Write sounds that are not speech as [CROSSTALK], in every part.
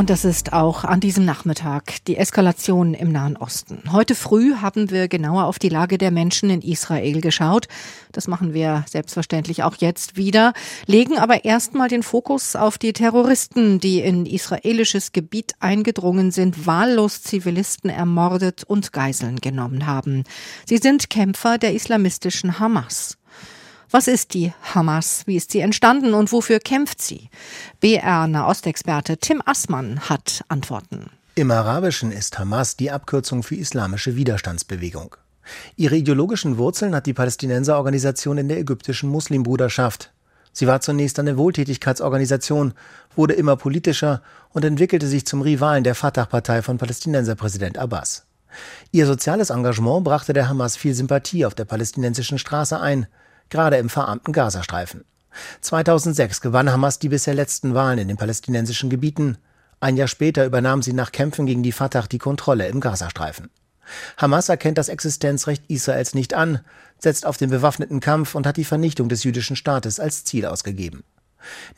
Und das ist auch an diesem Nachmittag die Eskalation im Nahen Osten. Heute früh haben wir genauer auf die Lage der Menschen in Israel geschaut. Das machen wir selbstverständlich auch jetzt wieder, legen aber erstmal den Fokus auf die Terroristen, die in israelisches Gebiet eingedrungen sind, wahllos Zivilisten ermordet und Geiseln genommen haben. Sie sind Kämpfer der islamistischen Hamas. Was ist die Hamas? Wie ist sie entstanden und wofür kämpft sie? BR-Nahostexperte Tim Assmann hat Antworten. Im Arabischen ist Hamas die Abkürzung für Islamische Widerstandsbewegung. Ihre ideologischen Wurzeln hat die Palästinenserorganisation in der ägyptischen Muslimbruderschaft. Sie war zunächst eine Wohltätigkeitsorganisation, wurde immer politischer und entwickelte sich zum Rivalen der Fatah-Partei von Palästinenserpräsident Abbas. Ihr soziales Engagement brachte der Hamas viel Sympathie auf der palästinensischen Straße ein gerade im verarmten Gazastreifen. 2006 gewann Hamas die bisher letzten Wahlen in den palästinensischen Gebieten. Ein Jahr später übernahm sie nach Kämpfen gegen die Fatah die Kontrolle im Gazastreifen. Hamas erkennt das Existenzrecht Israels nicht an, setzt auf den bewaffneten Kampf und hat die Vernichtung des jüdischen Staates als Ziel ausgegeben.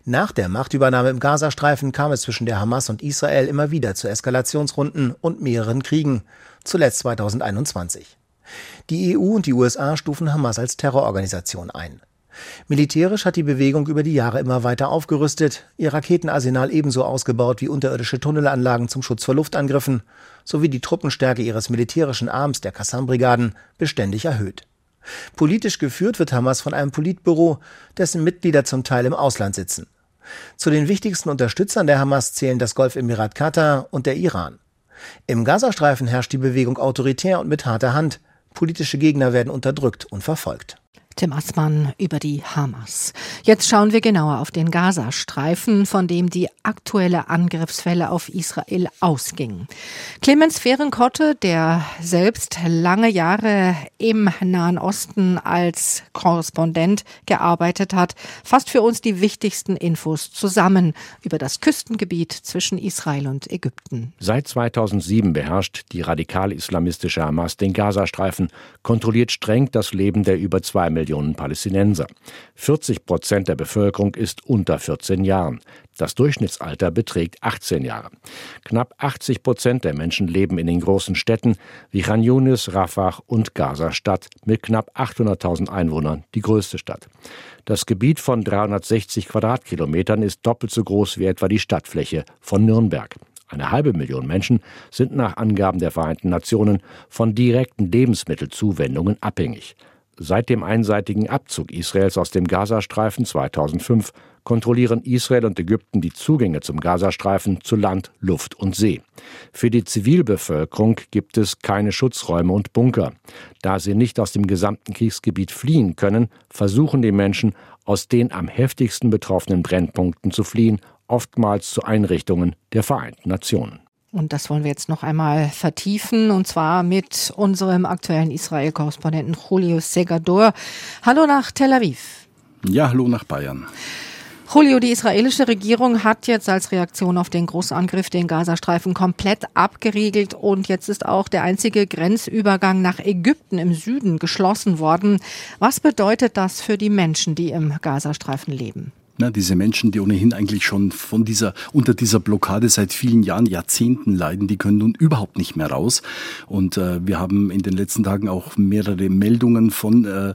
Nach der Machtübernahme im Gazastreifen kam es zwischen der Hamas und Israel immer wieder zu Eskalationsrunden und mehreren Kriegen, zuletzt 2021. Die EU und die USA stufen Hamas als Terrororganisation ein. Militärisch hat die Bewegung über die Jahre immer weiter aufgerüstet, ihr Raketenarsenal ebenso ausgebaut wie unterirdische Tunnelanlagen zum Schutz vor Luftangriffen sowie die Truppenstärke ihres militärischen Arms, der Qassam-Brigaden, beständig erhöht. Politisch geführt wird Hamas von einem Politbüro, dessen Mitglieder zum Teil im Ausland sitzen. Zu den wichtigsten Unterstützern der Hamas zählen das Golfemirat Katar und der Iran. Im Gazastreifen herrscht die Bewegung autoritär und mit harter Hand, Politische Gegner werden unterdrückt und verfolgt. Tim Assmann über die Hamas. Jetzt schauen wir genauer auf den Gazastreifen, von dem die aktuelle Angriffswelle auf Israel ausging. Clemens Fehrenkotte, der selbst lange Jahre im Nahen Osten als Korrespondent gearbeitet hat, fasst für uns die wichtigsten Infos zusammen über das Küstengebiet zwischen Israel und Ägypten. Seit 2007 beherrscht die radikal-islamistische Hamas den Gazastreifen, kontrolliert streng das Leben der über zwei Millionen Millionen Palästinenser. 40 Prozent der Bevölkerung ist unter 14 Jahren. Das Durchschnittsalter beträgt 18 Jahre. Knapp 80 Prozent der Menschen leben in den großen Städten wie Khan Yunis, Rafah und Gaza-Stadt mit knapp 800.000 Einwohnern, die größte Stadt. Das Gebiet von 360 Quadratkilometern ist doppelt so groß wie etwa die Stadtfläche von Nürnberg. Eine halbe Million Menschen sind nach Angaben der Vereinten Nationen von direkten Lebensmittelzuwendungen abhängig. Seit dem einseitigen Abzug Israels aus dem Gazastreifen 2005 kontrollieren Israel und Ägypten die Zugänge zum Gazastreifen zu Land, Luft und See. Für die Zivilbevölkerung gibt es keine Schutzräume und Bunker. Da sie nicht aus dem gesamten Kriegsgebiet fliehen können, versuchen die Menschen, aus den am heftigsten betroffenen Brennpunkten zu fliehen, oftmals zu Einrichtungen der Vereinten Nationen. Und das wollen wir jetzt noch einmal vertiefen, und zwar mit unserem aktuellen Israel-Korrespondenten Julio Segador. Hallo nach Tel Aviv. Ja, hallo nach Bayern. Julio, die israelische Regierung hat jetzt als Reaktion auf den Großangriff den Gazastreifen komplett abgeriegelt und jetzt ist auch der einzige Grenzübergang nach Ägypten im Süden geschlossen worden. Was bedeutet das für die Menschen, die im Gazastreifen leben? Ne, diese Menschen, die ohnehin eigentlich schon von dieser, unter dieser Blockade seit vielen Jahren, Jahrzehnten leiden, die können nun überhaupt nicht mehr raus. Und äh, wir haben in den letzten Tagen auch mehrere Meldungen von äh,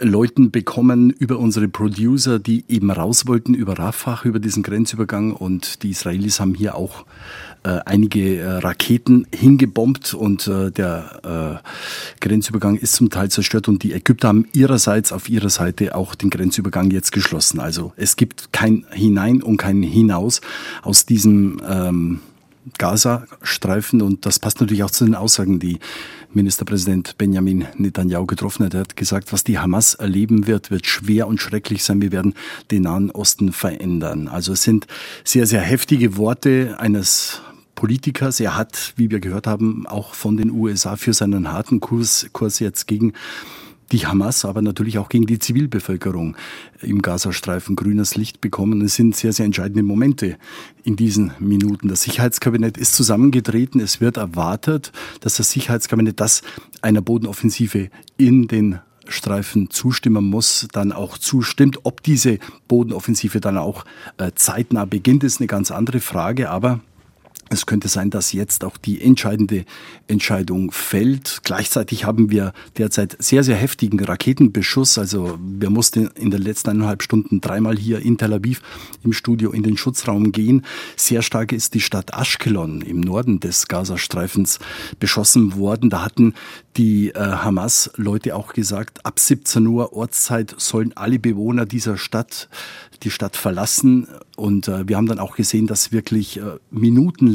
Leuten bekommen über unsere Producer, die eben raus wollten über Rafah, über diesen Grenzübergang. Und die Israelis haben hier auch äh, einige äh, Raketen hingebombt und äh, der äh, Grenzübergang ist zum Teil zerstört und die Ägypter haben ihrerseits auf ihrer Seite auch den Grenzübergang jetzt geschlossen. Also es gibt kein Hinein und kein Hinaus aus diesem ähm, Gaza-Streifen und das passt natürlich auch zu den Aussagen, die Ministerpräsident Benjamin Netanyahu getroffen hat. Er hat gesagt, was die Hamas erleben wird, wird schwer und schrecklich sein. Wir werden den Nahen Osten verändern. Also es sind sehr, sehr heftige Worte eines Politikers. Er hat, wie wir gehört haben, auch von den USA für seinen harten Kurs, Kurs jetzt gegen die Hamas, aber natürlich auch gegen die Zivilbevölkerung im Gazastreifen grünes Licht bekommen. Es sind sehr, sehr entscheidende Momente in diesen Minuten. Das Sicherheitskabinett ist zusammengetreten. Es wird erwartet, dass das Sicherheitskabinett das einer Bodenoffensive in den Streifen zustimmen muss, dann auch zustimmt. Ob diese Bodenoffensive dann auch äh, zeitnah beginnt, ist eine ganz andere Frage. Aber es könnte sein, dass jetzt auch die entscheidende Entscheidung fällt. Gleichzeitig haben wir derzeit sehr, sehr heftigen Raketenbeschuss. Also wir mussten in den letzten eineinhalb Stunden dreimal hier in Tel Aviv im Studio in den Schutzraum gehen. Sehr stark ist die Stadt Ashkelon im Norden des Gazastreifens beschossen worden. Da hatten die äh, Hamas-Leute auch gesagt, ab 17 Uhr Ortszeit sollen alle Bewohner dieser Stadt die Stadt verlassen. Und äh, wir haben dann auch gesehen, dass wirklich äh,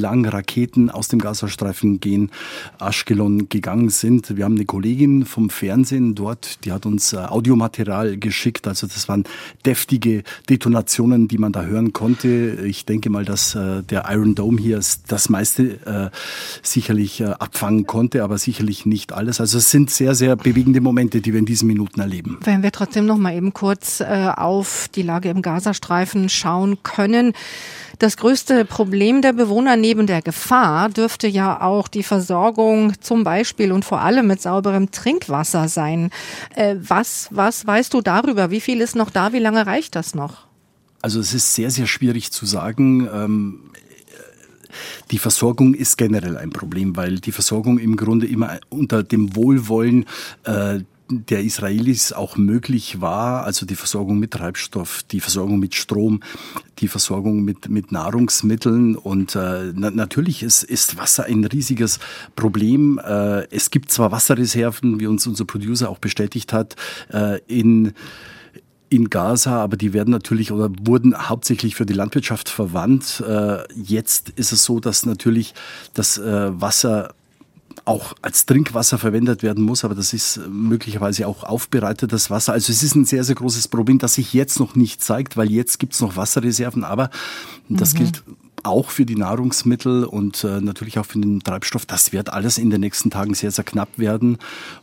minutenlang Raketen aus dem Gazastreifen gehen, Aschkelon gegangen sind. Wir haben eine Kollegin vom Fernsehen dort, die hat uns äh, Audiomaterial geschickt. Also das waren deftige Detonationen, die man da hören konnte. Ich denke mal, dass äh, der Iron Dome hier das meiste äh, sicherlich abfangen konnte, aber sicherlich nicht alles. Also es sind sehr, sehr bewegende Momente, die wir in diesen Minuten erleben. Wenn wir trotzdem noch mal eben kurz auf die Lage im Gazastreifen schauen können. Das größte Problem der Bewohner neben der Gefahr dürfte ja auch die Versorgung zum Beispiel und vor allem mit sauberem Trinkwasser sein. Äh, was, was weißt du darüber? Wie viel ist noch da? Wie lange reicht das noch? Also es ist sehr, sehr schwierig zu sagen. Ähm, die Versorgung ist generell ein Problem, weil die Versorgung im Grunde immer unter dem Wohlwollen äh, der Israelis auch möglich war, also die Versorgung mit Treibstoff, die Versorgung mit Strom, die Versorgung mit, mit Nahrungsmitteln. Und äh, na, natürlich ist, ist Wasser ein riesiges Problem. Äh, es gibt zwar Wasserreserven, wie uns unser Producer auch bestätigt hat, äh, in in Gaza, aber die werden natürlich oder wurden hauptsächlich für die Landwirtschaft verwandt. Äh, jetzt ist es so, dass natürlich das äh, Wasser auch als Trinkwasser verwendet werden muss, aber das ist möglicherweise auch aufbereitetes Wasser. Also es ist ein sehr, sehr großes Problem, das sich jetzt noch nicht zeigt, weil jetzt gibt es noch Wasserreserven, aber das mhm. gilt auch für die Nahrungsmittel und äh, natürlich auch für den Treibstoff. Das wird alles in den nächsten Tagen sehr, sehr knapp werden.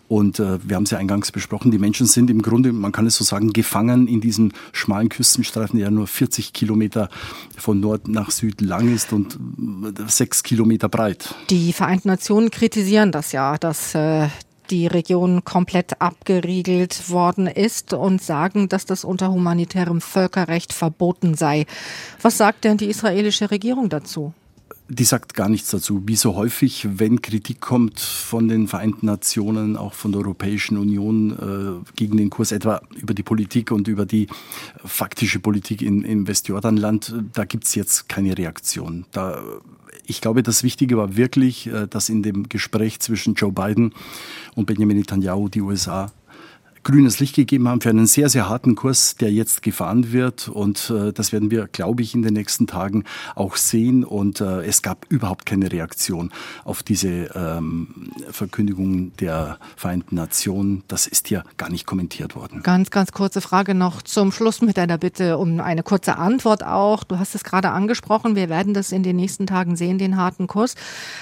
Und äh, wir haben es ja eingangs besprochen, die Menschen sind im Grunde, man kann es so sagen, gefangen in diesem schmalen Küstenstreifen, der nur 40 Kilometer von Nord nach Süd lang ist und äh, sechs Kilometer breit. Die Vereinten Nationen kritisieren das ja, dass äh, die Region komplett abgeriegelt worden ist und sagen, dass das unter humanitärem Völkerrecht verboten sei. Was sagt denn die israelische Regierung dazu? die sagt gar nichts dazu. Wie so häufig, wenn Kritik kommt von den Vereinten Nationen, auch von der Europäischen Union äh, gegen den Kurs, etwa über die Politik und über die faktische Politik in, im Westjordanland, da gibt's jetzt keine Reaktion. Da ich glaube, das Wichtige war wirklich, äh, dass in dem Gespräch zwischen Joe Biden und Benjamin Netanyahu die USA grünes Licht gegeben haben für einen sehr, sehr harten Kurs, der jetzt gefahren wird. Und äh, das werden wir, glaube ich, in den nächsten Tagen auch sehen. Und äh, es gab überhaupt keine Reaktion auf diese ähm, Verkündigung der Vereinten Nationen. Das ist hier gar nicht kommentiert worden. Ganz, ganz kurze Frage noch zum Schluss mit deiner Bitte um eine kurze Antwort auch. Du hast es gerade angesprochen. Wir werden das in den nächsten Tagen sehen, den harten Kurs.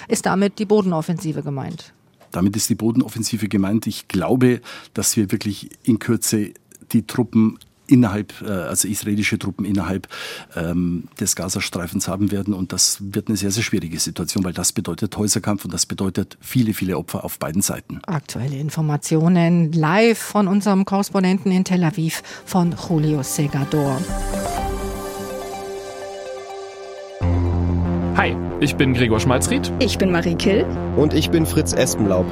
Ist damit die Bodenoffensive gemeint? Damit ist die Bodenoffensive gemeint. Ich glaube, dass wir wirklich in Kürze die Truppen innerhalb, äh, also israelische Truppen innerhalb ähm, des Gazastreifens haben werden. Und das wird eine sehr, sehr schwierige Situation, weil das bedeutet Häuserkampf und das bedeutet viele, viele Opfer auf beiden Seiten. Aktuelle Informationen live von unserem Korrespondenten in Tel Aviv von Julio Segador. Hi, ich bin Gregor Schmalzried. Ich bin Marie Kill. Und ich bin Fritz Espenlaub.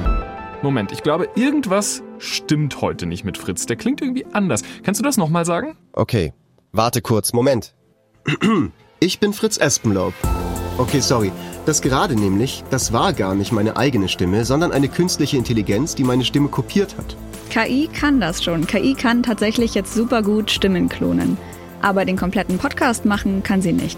Moment, ich glaube, irgendwas stimmt heute nicht mit Fritz. Der klingt irgendwie anders. Kannst du das nochmal sagen? Okay, warte kurz, Moment. [CLEARS THROAT] Ich bin Fritz Espenlaub. Okay, sorry. Das gerade nämlich, das war gar nicht meine eigene Stimme, sondern eine künstliche Intelligenz, die meine Stimme kopiert hat. KI kann das schon. KI kann tatsächlich jetzt super gut Stimmen klonen. Aber den kompletten Podcast machen kann sie nicht.